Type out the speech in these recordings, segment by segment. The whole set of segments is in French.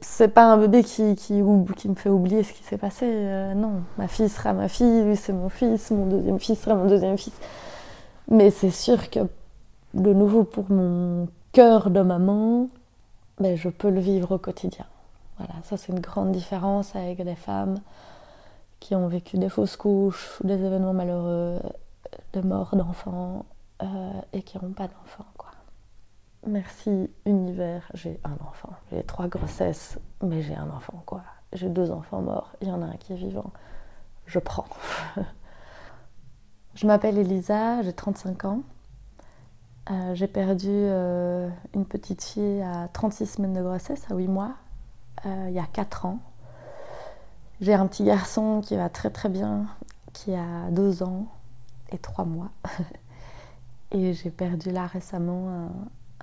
c'est pas un bébé qui, qui, qui, me fait oublier ce qui s'est passé. Euh, non, ma fille sera ma fille, lui c'est mon fils, mon deuxième fils sera mon deuxième fils. Mais c'est sûr que de nouveau pour mon cœur de maman, ben, je peux le vivre au quotidien. Voilà, ça c'est une grande différence avec des femmes qui ont vécu des fausses couches, des événements malheureux, de morts d'enfants euh, et qui n'ont pas d'enfants. Merci univers, j'ai un enfant. J'ai trois grossesses, mais j'ai un enfant quoi. J'ai deux enfants morts, il y en a un qui est vivant. Je prends. je m'appelle Elisa, j'ai 35 ans. Euh, j'ai perdu euh, une petite fille à 36 semaines de grossesse, à 8 mois, euh, il y a 4 ans. J'ai un petit garçon qui va très très bien, qui a 2 ans et 3 mois. et j'ai perdu là récemment un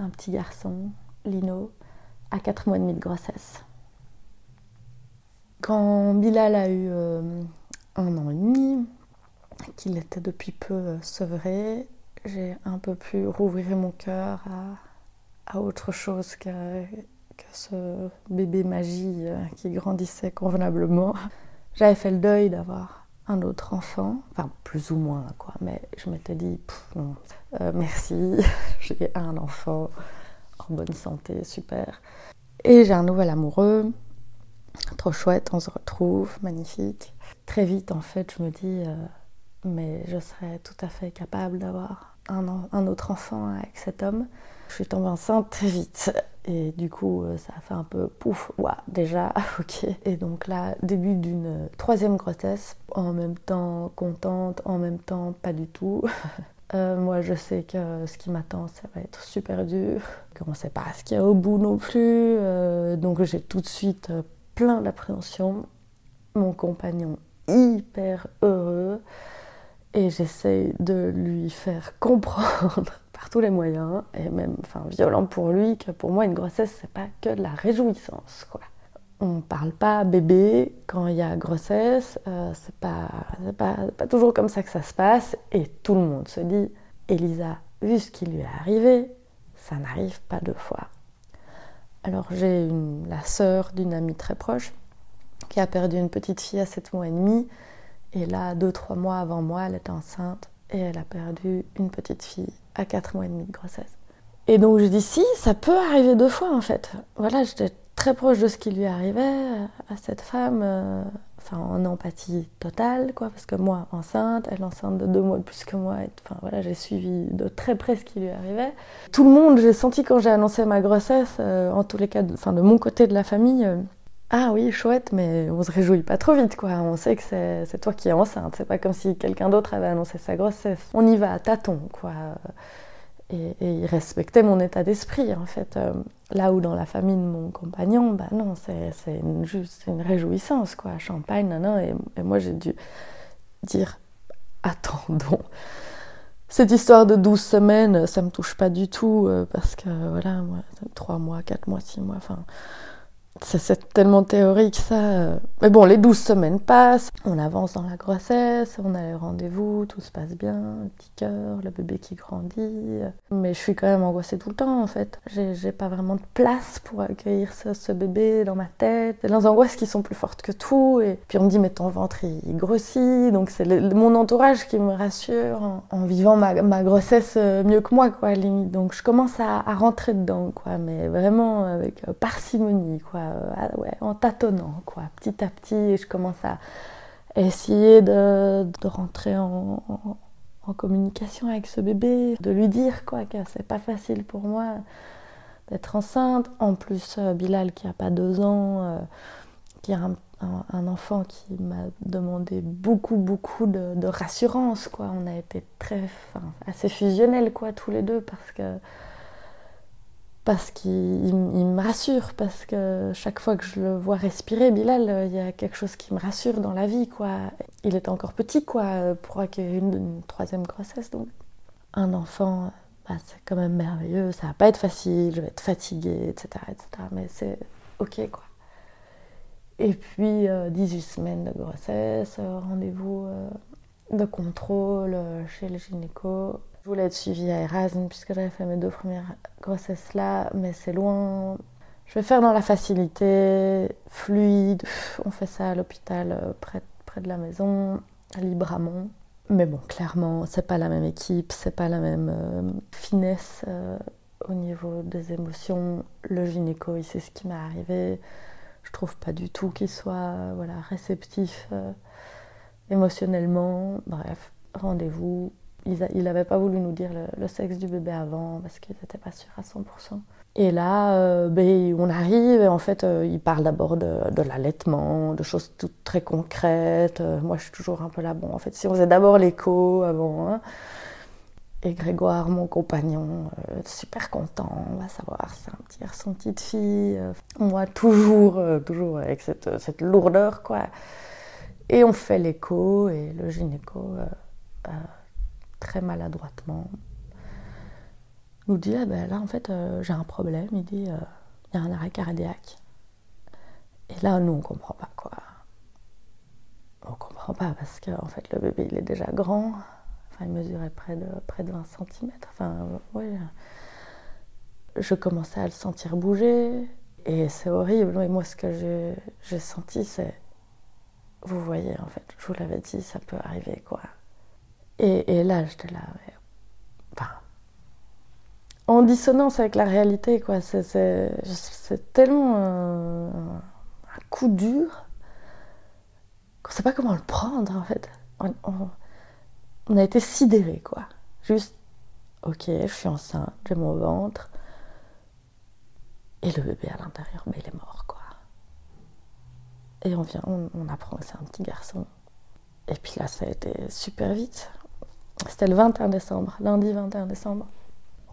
petit garçon, Lino, à 4 mois et demi de grossesse. Quand Bilal a eu euh, un an et demi, qu'il était depuis peu euh, sevré, j'ai un peu pu rouvrir mon cœur à, autre chose que, que, ce bébé magie euh, qui grandissait convenablement. J'avais fait le deuil d'avoir un autre enfant, enfin plus ou moins quoi, mais je m'étais dit euh, merci, j'ai un enfant en bonne santé, super. Et j'ai un nouvel amoureux, trop chouette, on se retrouve, magnifique. Très vite en fait, je me dis, euh, mais je serais tout à fait capable d'avoir un, autre enfant avec cet homme. Je suis tombée enceinte très vite et du coup, euh, ça a fait un peu pouf, ouah, déjà, ok. Et donc là, début d'une troisième grossesse, en même temps contente, en même temps pas du tout. Euh, moi, je sais que ce qui m'attend, ça va être super dur, qu'on ne sait pas ce qu'il y a au bout non plus. Euh, donc j'ai tout de suite plein d'appréhension. Mon compagnon hyper heureux et j'essaye de lui faire comprendre par tous les moyens, et même enfin, violent pour lui, que pour moi une grossesse c'est pas que de la réjouissance. Quoi. On parle pas bébé quand il y a grossesse, euh, c'est pas, pas, pas, toujours comme ça que ça se passe, et tout le monde se dit Elisa, vu ce qui lui est arrivé, ça n'arrive pas deux fois. Alors j'ai la sœur d'une amie très proche qui a perdu une petite fille à 7 mois et demi, et là, deux, trois mois avant moi, elle était enceinte et elle a perdu une petite fille à 4 mois et demi de grossesse. Et donc je dis si, ça peut arriver deux fois en fait. Voilà, j'étais très proche de ce qui lui arrivait à cette femme, euh, enfin en empathie totale, quoi, parce que moi enceinte, elle enceinte de deux mois de plus que moi, enfin voilà, j'ai suivi de très près ce qui lui arrivait. Tout le monde, j'ai senti quand j'ai annoncé ma grossesse, euh, en tous les cas, enfin de mon côté de la famille. Euh, ah oui, chouette, mais on se réjouit pas trop vite, quoi. On sait que c'est toi qui es enceinte. C'est pas comme si quelqu'un d'autre avait annoncé sa grossesse. On y va à tâtons, quoi. Et, il respectait mon état d'esprit, en fait. Euh, là où dans la famille de mon compagnon, bah non, c'est juste une réjouissance, quoi. Champagne, nan, et, et moi j'ai dû dire attendons. Cette histoire de 12 semaines, ça me touche pas du tout, euh, parce que voilà, moi, 3 mois, 4 mois, 6 mois, enfin c'est tellement théorique ça. Mais bon, les douze semaines passent, on avance dans la grossesse, on a les rendez-vous, tout se passe bien, petit cœur, le bébé qui grandit. Mais je suis quand même angoissée tout le temps en fait. J'ai pas vraiment de place pour accueillir ce, bébé dans ma tête. Les angoisses qui sont plus fortes que tout. Et puis on me dit, mais ton ventre il grossit. Donc c'est mon entourage qui me rassure en, vivant ma, grossesse euh, mieux que moi, quoi, limite. Donc je commence à, à rentrer dedans, quoi, mais vraiment avec euh, parcimonie, quoi. Euh, ouais, en tâtonnant, quoi, petit à petit. Et je commence à essayer de, de rentrer en, communication avec ce bébé, de lui dire quoi, que c'est pas facile pour moi d'être enceinte. En plus, euh, Bilal qui a pas deux ans, euh, qui a un, enfant qui m'a demandé beaucoup, beaucoup de, de, rassurance, quoi. On a été très, assez fusionnels, quoi, tous les deux, parce que parce qu'il me rassure, parce que chaque fois que je le vois respirer, Bilal, il y a quelque chose qui me rassure dans la vie, quoi. Il est encore petit, quoi, pour accueillir une, troisième grossesse, donc un enfant, bah, c'est quand même merveilleux, ça va pas être facile, je vais être fatiguée, etc., etc., mais c'est ok, quoi. Et puis, 18 euh, semaines de grossesse, euh, rendez-vous euh, de contrôle chez le gynéco, je voulais être suivie à Erasmus puisque j'avais fait mes deux premières grossesses là, mais c'est loin. je vais faire dans la facilité, fluide. On fait ça à l'hôpital euh, près, près de la maison, à Libramont. Mais bon, clairement, c'est pas la même équipe, c'est pas la même euh, finesse euh, au niveau des émotions. Le gynéco, il sait ce qui m'est arrivé. Je trouve pas du tout qu'il soit voilà, réceptif émotionnellement. Bref, rendez-vous. Il n'avait pas voulu nous dire le, sexe du bébé avant parce qu'ils n'étaient pas sûrs à 100%. Et là, euh, ben, on arrive et en fait, euh, il parle d'abord de, l'allaitement, de choses toutes très concrètes. Euh, moi, je suis toujours un peu là. Bon, en fait, si on faisait d'abord l'écho avant. Hein. et Grégoire, mon compagnon, super content, on va savoir, c'est un petit garçon, petite fille. moi, toujours, toujours avec cette, cette, lourdeur, quoi. Et on fait l'écho et le gynéco, très maladroitement, nous dit ah ben là en fait euh, j'ai un problème. Il dit euh, il y a un arrêt cardiaque. Et là nous on comprend pas quoi. On comprend pas parce que en fait le bébé il est déjà grand. Enfin il mesurait près de près de 20 cm enfin oui je commençais à le sentir bouger. Et c'est horrible. Et moi ce que j'ai senti c'est vous voyez en fait je vous l'avais dit ça peut arriver quoi et, là j'étais là en dissonance avec la réalité, quoi. C'est tellement un, coup dur qu'on sait pas comment le prendre, en fait. On, a été sidérés, quoi. Juste, ok, je suis enceinte, j'ai mon ventre, et le bébé à l'intérieur, mais il est mort, quoi. Et on vient, on apprend que c'est un petit garçon. Et puis là, ça a été super vite. C'était le 21 décembre, lundi 21 décembre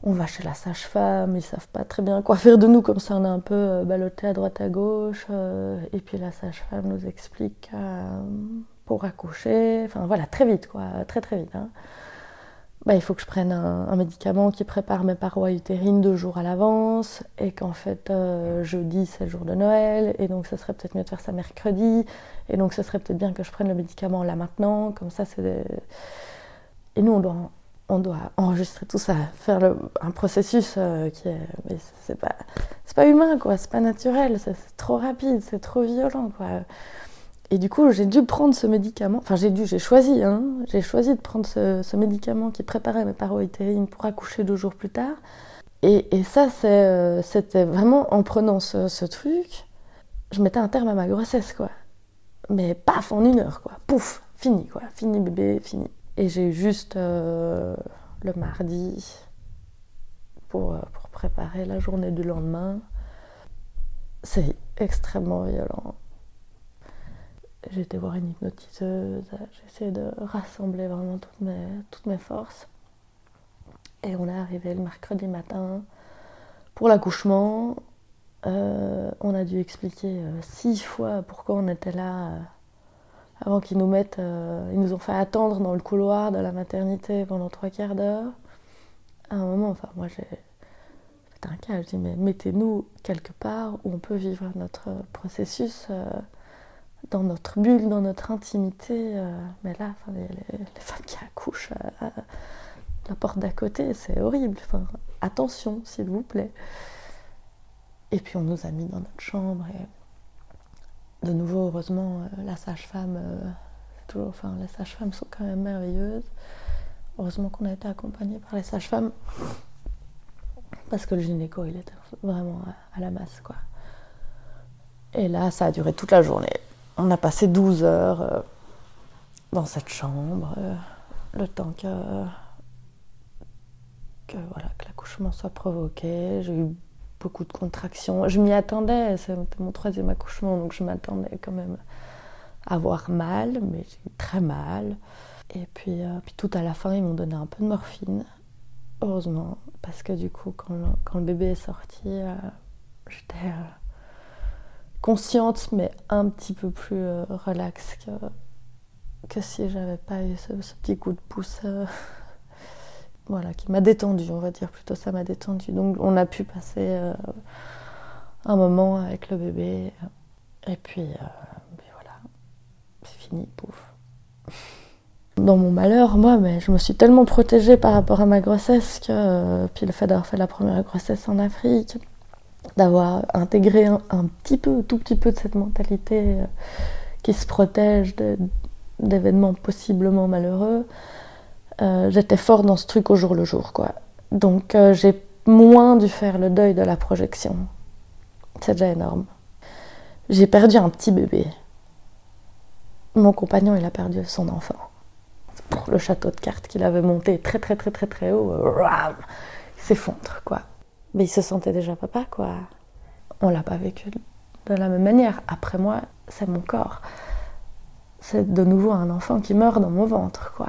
on va chez la sage-femme, ils savent pas très bien quoi faire de nous, comme ça on est un peu euh, ballotté à droite à gauche. Euh, et puis la sage-femme nous explique euh, pour accoucher, enfin voilà, très vite quoi, très très vite. Hein. Bah, il faut que je prenne un, médicament qui prépare mes parois utérines deux jours à l'avance, et qu'en fait jeudi c'est le jour de Noël, et donc ça serait peut-être mieux de faire ça mercredi, et donc ce serait peut-être bien que je prenne le médicament là maintenant, comme ça c'est. Et nous on doit enregistrer tout ça, faire un processus euh, qui est. C'est pas, pas humain, quoi, c'est pas naturel, c'est trop rapide, c'est trop violent, quoi. Et du coup, j'ai dû prendre ce médicament, enfin, j'ai dû, j'ai choisi, hein, j'ai choisi de prendre ce, médicament qui préparait mes parois pour accoucher deux jours plus tard. Et, et ça, euh, c'était vraiment en prenant ce, ce truc, je mettais un terme à ma grossesse, quoi. Mais paf, en une heure, quoi. Pouf, fini, quoi. Fini bébé, fini. Et j'ai juste euh, le mardi pour, euh, pour, préparer la journée du lendemain. C'est extrêmement violent. J'ai été voir une hypnotiseuse, j'ai de rassembler vraiment toutes mes, toutes mes forces. Et on est arrivé le mercredi matin pour l'accouchement. Euh, on a dû expliquer six fois pourquoi on était là avant qu'ils nous mettent. Euh, ils nous ont fait attendre dans le couloir de la maternité pendant trois quarts d'heure. À un moment, enfin, moi j'ai fait un cas, je dis, mais mettez-nous quelque part où on peut vivre notre processus euh, dans notre bulle, dans notre intimité. Euh. mais là, enfin, les, femmes qui accouchent à, la porte d'à côté, c'est horrible. Enfin, attention, s'il vous plaît. Et puis on nous a mis dans notre chambre et de nouveau, heureusement, euh, la sage-femme, euh, toujours, enfin, les sages-femmes sont quand même merveilleuses. Heureusement qu'on a été accompagnés par les sages-femmes. Parce que le gynéco, il était vraiment à, la masse, quoi. Et là, ça a duré toute la journée. On a passé 12 heures euh, dans cette chambre, le temps que, que, voilà, que l'accouchement soit provoqué. J'ai eu beaucoup de contractions. Je m'y attendais, c'était mon troisième accouchement, donc je m'attendais quand même à avoir mal, mais j'ai eu très mal. Et puis, euh, puis tout à la fin, ils m'ont donné un peu de morphine, heureusement, parce que du coup, quand le, quand le bébé est sorti, euh, j'étais euh, consciente, mais un petit peu plus relaxe que, que si j'avais pas eu ce, ce, petit coup de pouce voilà, qui m'a détendu, on va dire plutôt ça m'a détendu. Donc on a pu passer euh, un moment avec le bébé. Et puis, euh, ben voilà, c'est fini, pouf. Dans mon malheur, moi, je me suis tellement protégée par rapport à ma grossesse que, euh, puis le fait d'avoir fait la première grossesse en Afrique, d'avoir intégré un, petit peu, tout petit peu de cette mentalité qui se protège d'événements possiblement malheureux, euh, j'étais fort dans ce truc au jour le jour, quoi. Donc euh, j'ai moins dû faire le deuil de la projection. C'est déjà énorme. J'ai perdu un petit bébé. Mon compagnon, il a perdu son enfant. Le château de cartes qu'il avait monté très très très très très haut, il s'effondre, quoi. Mais il se sentait déjà papa, quoi. On l'a pas vécu de la même manière. Après moi, c'est mon corps. C'est de nouveau un enfant qui meurt dans mon ventre, quoi.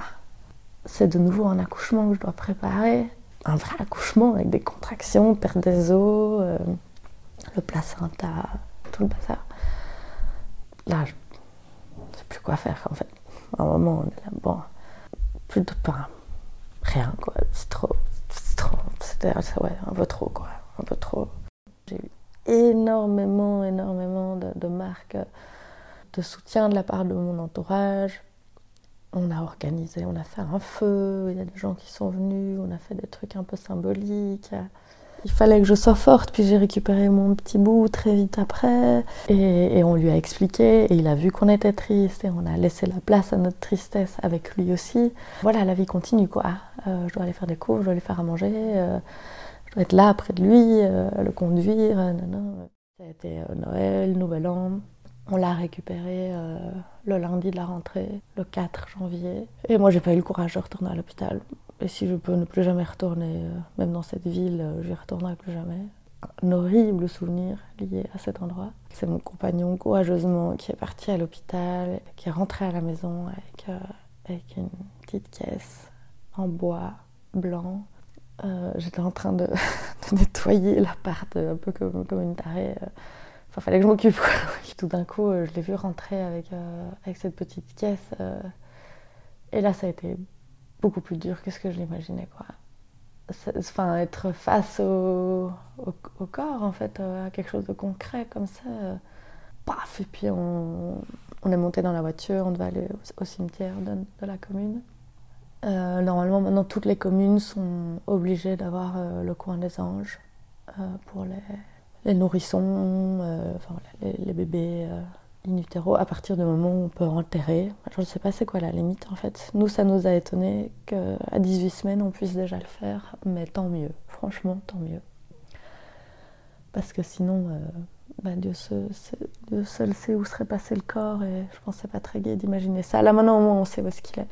C'est de nouveau un accouchement que je dois préparer. Un vrai accouchement avec des contractions, perte des os, euh, le placenta, tout le bazar. Là, je ne sais plus quoi faire, en fait. À un moment, on est là, bon, plus de pain, rien, quoi. C'est trop, c'est trop, c'était ouais, un peu trop, quoi. Un peu trop. J'ai eu énormément, énormément de, marques de soutien de la part de mon entourage. On a organisé, on a fait un feu, il y a des gens qui sont venus, on a fait des trucs un peu symboliques. Il fallait que je sois forte, puis j'ai récupéré mon petit bout très vite après. Et, on lui a expliqué, et il a vu qu'on était triste, et on a laissé la place à notre tristesse avec lui aussi. Voilà, la vie continue, quoi. Euh, je dois aller faire des cours, je dois lui faire à manger, euh, je dois être là près de lui, euh, le conduire. Ça a été Noël, Nouvel An. On l'a récupéré le lundi de la rentrée, le 4 janvier. Et moi, j'ai pas eu le courage de retourner à l'hôpital. Et si je peux ne plus jamais retourner, euh, même dans cette ville, euh, je retournerai plus jamais. Un horrible souvenir lié à cet endroit. C'est mon compagnon courageusement qui est parti à l'hôpital, qui est rentré à la maison avec, euh, avec une petite caisse en bois blanc. J'étais en train de, nettoyer l'appart un peu comme, comme une tarée. Fallait que je m'occupe. Tout d'un coup, je l'ai vu rentrer avec, avec cette petite caisse. et là, ça a été beaucoup plus dur que ce que je l'imaginais, quoi. Enfin, être face au, au, corps, en fait, euh, à quelque chose de concret comme ça. Euh, paf Et puis on, on, est monté dans la voiture, on devait aller au, cimetière de, la commune. Euh, normalement, maintenant, toutes les communes sont obligées d'avoir le coin des anges pour les, les nourrissons, enfin, les, bébés in utero à partir du moment où on peut enterrer. Je ne sais pas c'est quoi la limite en fait. Nous, ça nous a étonné qu'à 18 semaines, on puisse déjà le faire, mais tant mieux. Franchement, tant mieux. Parce que sinon, euh, bah, Dieu, seul sait où serait passé le corps et je pense que pas très gai d'imaginer ça. Là maintenant, au moins, on sait où est-ce qu'il est.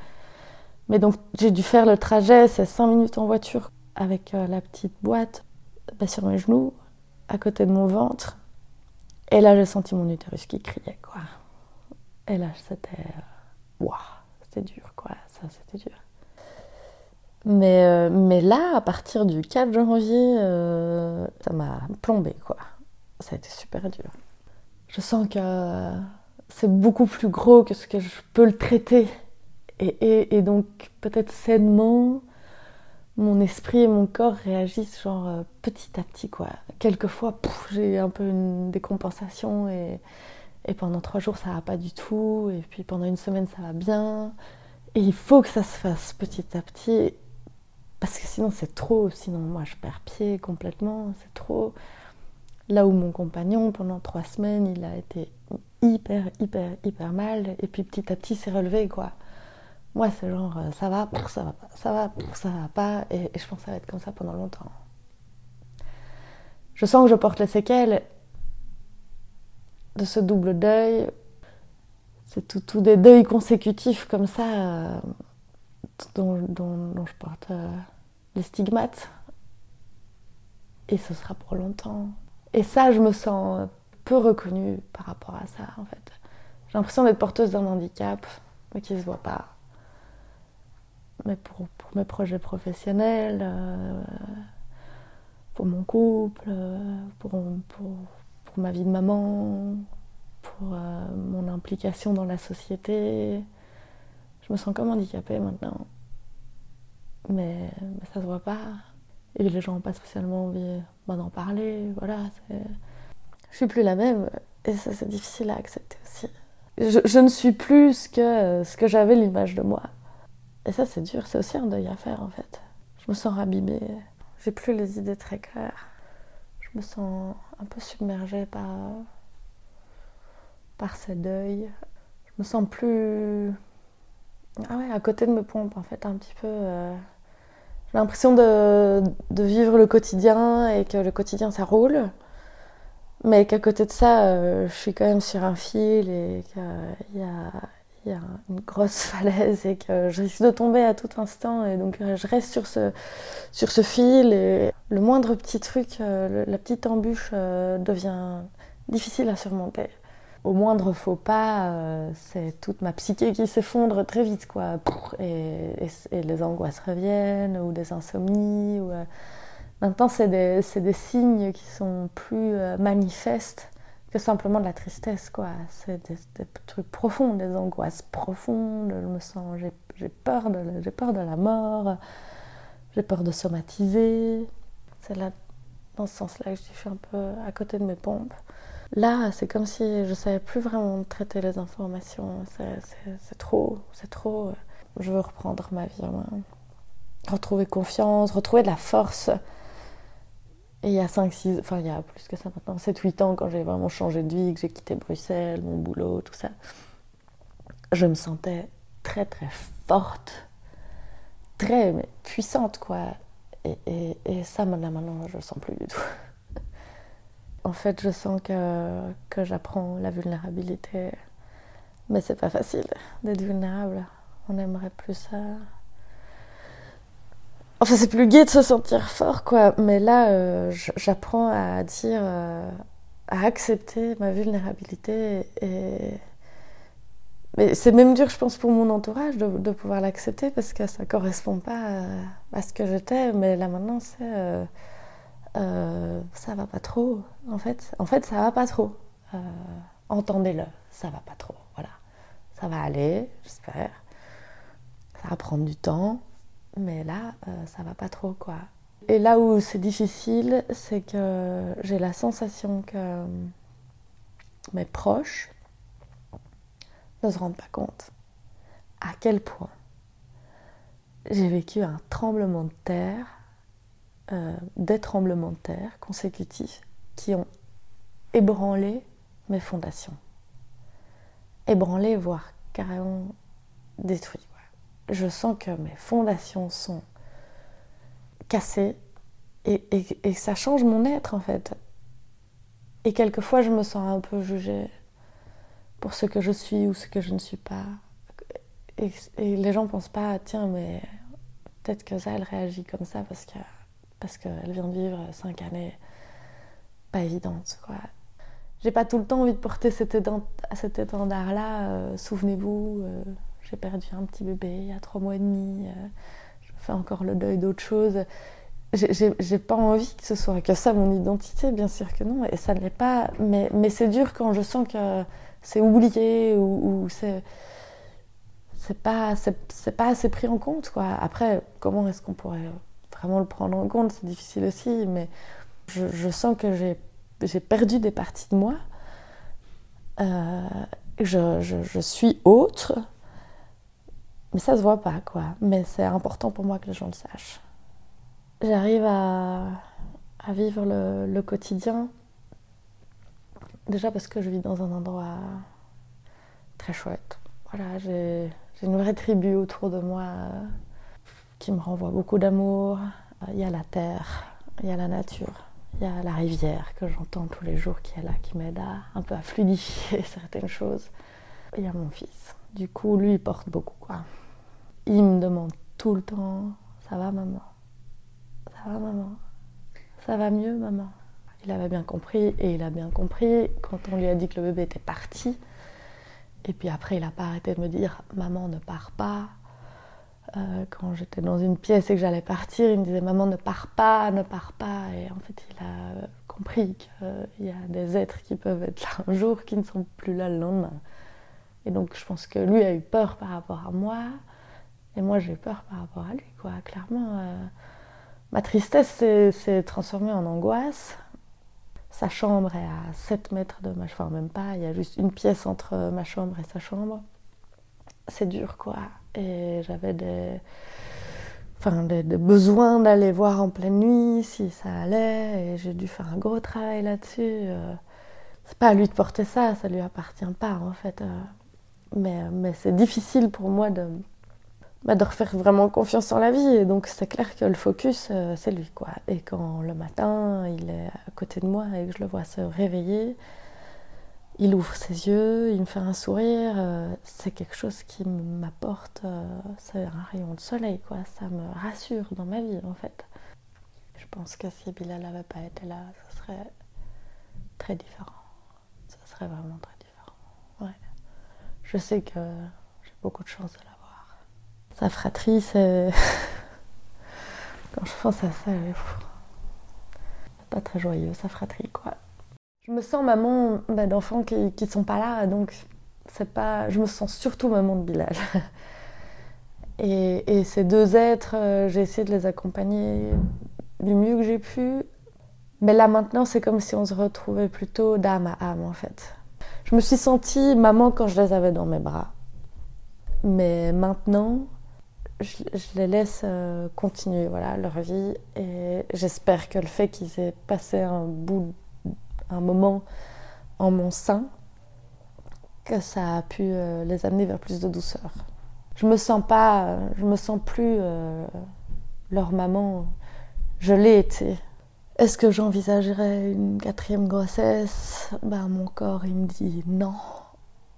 Mais donc, j'ai dû faire le trajet, c'est 5 minutes en voiture avec euh, la petite boîte bah, sur mes genoux, à côté de mon ventre et là, j'ai senti mon utérus qui criait, quoi. Et là, c'était. Waouh, c'était dur, quoi. Ça, c'était dur. Mais, euh, mais là, à partir du 4 janvier, euh, ça m'a plombé, quoi. Ça a été super dur. Je sens que c'est beaucoup plus gros que ce que je peux le traiter. Et, et donc, peut-être sainement, mon esprit et mon corps réagissent genre euh, petit à petit quoi. Quelquefois j'ai un peu une décompensation et, et, pendant trois jours ça va pas du tout et puis pendant une semaine ça va bien et il faut que ça se fasse petit à petit parce que sinon c'est trop, sinon moi je perds pied complètement, c'est trop. Là où mon compagnon pendant trois semaines il a été hyper hyper hyper mal et puis petit à petit s'est relevé quoi. Moi, c'est genre, euh, ça va, ça va pas, ça va, ça va pas, et, je pense que ça va être comme ça pendant longtemps. Je sens que je porte les séquelles de ce double deuil. C'est tout, des deuils consécutifs comme ça, euh, dont, je porte euh, les stigmates. Et ce sera pour longtemps. Et ça, je me sens peu reconnue par rapport à ça, en fait. J'ai l'impression d'être porteuse d'un handicap, mais qui se voit pas mais pour, pour, mes projets professionnels, euh, pour mon couple, euh, pour, pour, pour, ma vie de maman, pour euh, mon implication dans la société. Je me sens comme handicapée maintenant. Mais, mais ça se voit pas. Et les gens n'ont pas spécialement envie bah, d'en parler. Voilà, je suis plus la même. Et ça, c'est difficile à accepter aussi. Je, ne suis plus que, ce que j'avais l'image de moi. Et ça, c'est dur, c'est aussi un deuil à faire en fait. Je me sens rabibée, j'ai plus les idées très claires. Je me sens un peu submergée par, par ces deuils. Je me sens plus ah ouais, à côté de mes pompes, en fait, un petit peu. Euh, j'ai l'impression de, de, vivre le quotidien et que le quotidien ça roule. Mais qu'à côté de ça, euh, je suis quand même sur un fil et qu'il y a, y a une grosse falaise et que je risque de tomber à tout instant. Et donc euh, je reste sur ce, sur ce fil et le moindre petit truc, la petite embûche devient difficile à surmonter au moindre faux pas, euh, c'est toute ma psyché qui s'effondre très vite, quoi. Et, les angoisses reviennent, ou des insomnies. Ou, euh, Maintenant, c'est des, des, signes qui sont plus euh, manifestes que simplement de la tristesse, quoi. C'est des, trucs profonds, des angoisses profondes. Je me sens, j'ai peur, de, peur de la mort, j'ai peur de somatiser. C'est là, dans ce sens-là, que je suis un peu à côté de mes pompes. Là, c'est comme si je savais plus vraiment traiter les informations. C'est trop, c'est trop. Je veux reprendre ma vie en. Retrouver confiance, retrouver de la force. Et il y a 5, 6, enfin il y a plus que ça maintenant, 7, 8 ans, quand j'ai vraiment changé de vie, que j'ai quitté Bruxelles, mon boulot, tout ça, je me sentais très très forte, très puissante quoi. Et, et, et ça, maintenant, je le sens plus du tout. En fait, je sens que, que j'apprends la vulnérabilité. Mais c'est pas facile d'être vulnérable. On aimerait plus ça. Enfin, c'est plus gai de se sentir fort, quoi. Mais là, euh, j'apprends à dire, euh, à accepter ma vulnérabilité. Et... Mais c'est même dur, je pense, pour mon entourage de, pouvoir l'accepter parce que ça correspond pas à, ce que j'étais. Mais là, maintenant, c'est. Euh, ça va pas trop. En fait, en fait, ça va pas trop. Entendez-le, ça va pas trop. Voilà, ça va aller, j'espère. Ça va prendre du temps, mais là, euh, ça va pas trop, quoi. Et là où c'est difficile, c'est que j'ai la sensation que mes proches ne se rendent pas compte à quel point j'ai vécu un tremblement de terre euh, des tremblements de terre consécutifs qui ont ébranlé mes fondations. Ébranlé, voire carrément détruit. Je sens que mes fondations sont cassées et, ça change mon être en fait. Et quelquefois je me sens un peu jugée pour ce que je suis ou ce que je ne suis pas. Et, les gens pensent pas, tiens, mais peut-être que ça, elle réagit comme ça parce que parce qu'elle vient de vivre cinq années pas évidentes. Quoi. J'ai pas tout le temps envie de porter cet, étendard-là. Euh, souvenez-vous, euh, j'ai perdu un petit bébé il y a trois mois et demi. Euh, je fais encore le deuil d'autre chose. J'ai pas envie que ce soit que ça mon identité, bien sûr que non, et ça ne l'est pas. Mais, c'est dur quand je sens que c'est oublié ou, ou c'est c'est pas pas assez pris en compte quoi. Après, comment est-ce qu'on pourrait vraiment le prendre en compte, c'est difficile aussi, mais je, sens que j'ai perdu des parties de moi. Euh, je, suis autre, mais ça se voit pas, quoi. Mais c'est important pour moi que les gens le sachent. J'arrive à, à, vivre le, quotidien, déjà parce que je vis dans un endroit très chouette. Voilà, j'ai une vraie tribu autour de moi qui me renvoie beaucoup d'amour. Il y a la terre, il y a la nature, il y a la rivière que j'entends tous les jours qui est là, qui m'aide un peu à fluidifier certaines choses. Il y a mon fils. Du coup, lui, il porte beaucoup. Quoi. Il me demande tout le temps Ça va, maman? Ça va, maman? Ça va mieux, maman? Il avait bien compris et il a bien compris quand on lui a dit que le bébé était parti. Et puis après, il n'a pas arrêté de me dire Maman, ne pars pas, euh, quand j'étais dans une pièce et que j'allais partir, il me disait Maman, ne pars pas, ne pars pas. Et en fait, il a compris qu'il y a des êtres qui peuvent être là un jour qui ne sont plus là le lendemain. Et donc, je pense que lui a eu peur par rapport à moi, et moi j'ai eu peur par rapport à lui, quoi. Clairement, euh, ma tristesse s'est transformée en angoisse. Sa chambre est à 7 mètres de ma chambre, même pas, il y a juste une pièce entre ma chambre et sa chambre. C'est dur, quoi. Et j'avais des, enfin, des, besoins d'aller voir en pleine nuit si ça allait, et j'ai dû faire un gros travail là-dessus. Euh. c'est pas à lui de porter ça, ça lui appartient pas en fait. Euh. mais, mais c'est difficile pour moi de, bah, de refaire vraiment confiance en la vie. Et donc c'est clair que le focus, euh, c'est lui quoi. Et quand le matin, il est à côté de moi et que je le vois se réveiller, il ouvre ses yeux, il me fait un sourire, euh, c'est quelque chose qui m'apporte, euh, c'est un rayon de soleil, quoi. Ça me rassure dans ma vie, en fait. Je pense que si Bilal n'avait pas été là, ce serait très différent. Ce serait vraiment très différent. Ouais. Je sais que j'ai beaucoup de chance de l'avoir. Sa fratrie, c'est. Quand je pense à ça, c'est pas très joyeux, sa fratrie, quoi. Je me sens maman bah, d'enfants qui, ne sont pas là, donc c'est pas. Je me sens surtout maman de Bilal. Et, ces deux êtres, euh, j'ai essayé de les accompagner du mieux que j'ai pu. Mais là maintenant, c'est comme si on se retrouvait plutôt d'âme à âme en fait. Je me suis sentie maman quand je les avais dans mes bras. Mais maintenant, je, les laisse euh, continuer voilà, leur vie. Et j'espère que le fait qu'ils aient passé un bout un moment en mon sein, que ça a pu euh, les amener vers plus de douceur. Je me sens pas, je me sens plus euh, leur maman. Je l'ai été. Est-ce que j'envisagerais une quatrième grossesse? Ben, Mon corps, il me dit non.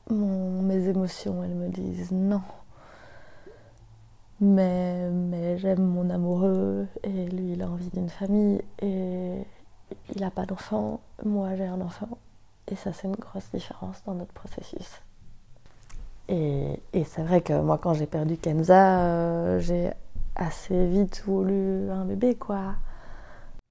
Mes émotions, elles me disent non. Mais, mais j'aime mon amoureux et lui, il a envie d'une famille et il n'a pas d'enfant, moi j'ai un enfant. Et ça, c'est une grosse différence dans notre processus. Et, c'est vrai que moi, quand j'ai perdu Kenza, euh, j'ai assez vite voulu un bébé, quoi.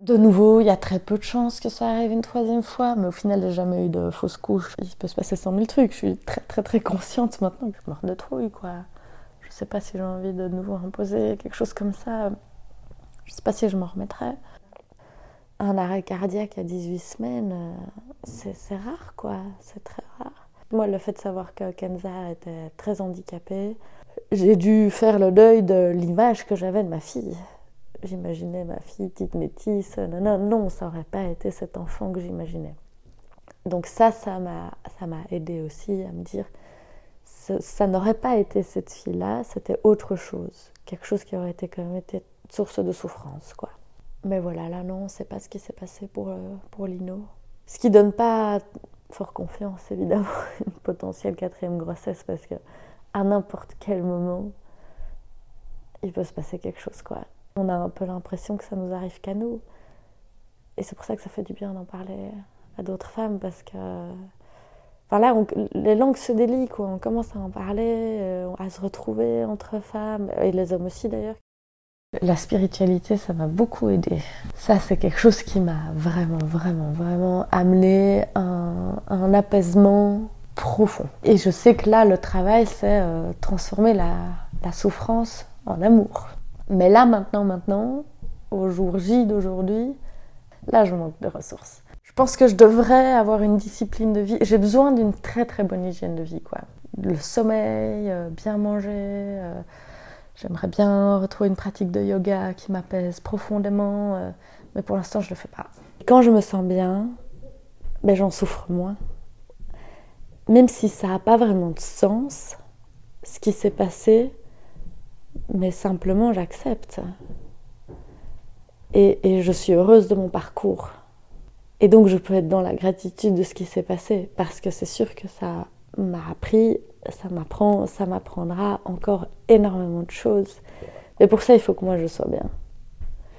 De nouveau, il y a très peu de chances que ça arrive une troisième fois, mais au final, j'ai jamais eu de fausse couche. Il peut se passer cent mille trucs. Je suis très, très, très consciente maintenant que je meurs de trouille, quoi. Je sais pas si j'ai envie de nouveau imposer quelque chose comme ça. Je sais pas si je m'en remettrai un arrêt cardiaque à 18 semaines, euh, c'est rare, quoi. C'est très rare. Moi, le fait de savoir que Kenza était très handicapée, j'ai dû faire le deuil de l'image que j'avais de ma fille. J'imaginais ma fille petite métisse. Non, non, non, ça n'aurait pas été cet enfant que j'imaginais. Donc ça, ça m'a aidé aussi à me dire, ça, n'aurait pas été cette fille-là, c'était autre chose. Quelque chose qui aurait été quand même source de souffrance, quoi. Mais voilà, là non, c'est pas ce qui s'est passé pour, euh, pour Lino. Ce qui donne pas fort confiance, évidemment, une potentielle quatrième grossesse, parce que à n'importe quel moment, il peut se passer quelque chose, quoi. On a un peu l'impression que ça nous arrive qu'à nous. Et c'est pour ça que ça fait du bien d'en parler à d'autres femmes, parce que. Enfin là, les langues se délient. On commence à en parler, euh, à se retrouver entre femmes, et les hommes aussi d'ailleurs. La spiritualité, ça m'a beaucoup aidé. Ça, c'est quelque chose qui m'a vraiment, vraiment, vraiment amené un, un apaisement profond. Et je sais que là, le travail, c'est euh, transformer la, la, souffrance en amour. Mais là, maintenant, maintenant, au jour J d'aujourd'hui, là, je manque de ressources. Je pense que je devrais avoir une discipline de vie. J'ai besoin d'une très, très bonne hygiène de vie, quoi. Le sommeil, euh, bien manger. Euh, J'aimerais bien retrouver une pratique de yoga qui m'apaise profondément, euh, mais pour l'instant, je ne le fais pas. Quand je me sens bien, ben, j'en souffre moins. Même si ça n'a pas vraiment de sens, ce qui s'est passé, mais simplement j'accepte. Et, et, je suis heureuse de mon parcours. Et donc je peux être dans la gratitude de ce qui s'est passé, parce que c'est sûr que ça m'a appris ça m'apprend, ça m'apprendra encore énormément de choses. Mais pour ça, il faut que moi je sois bien.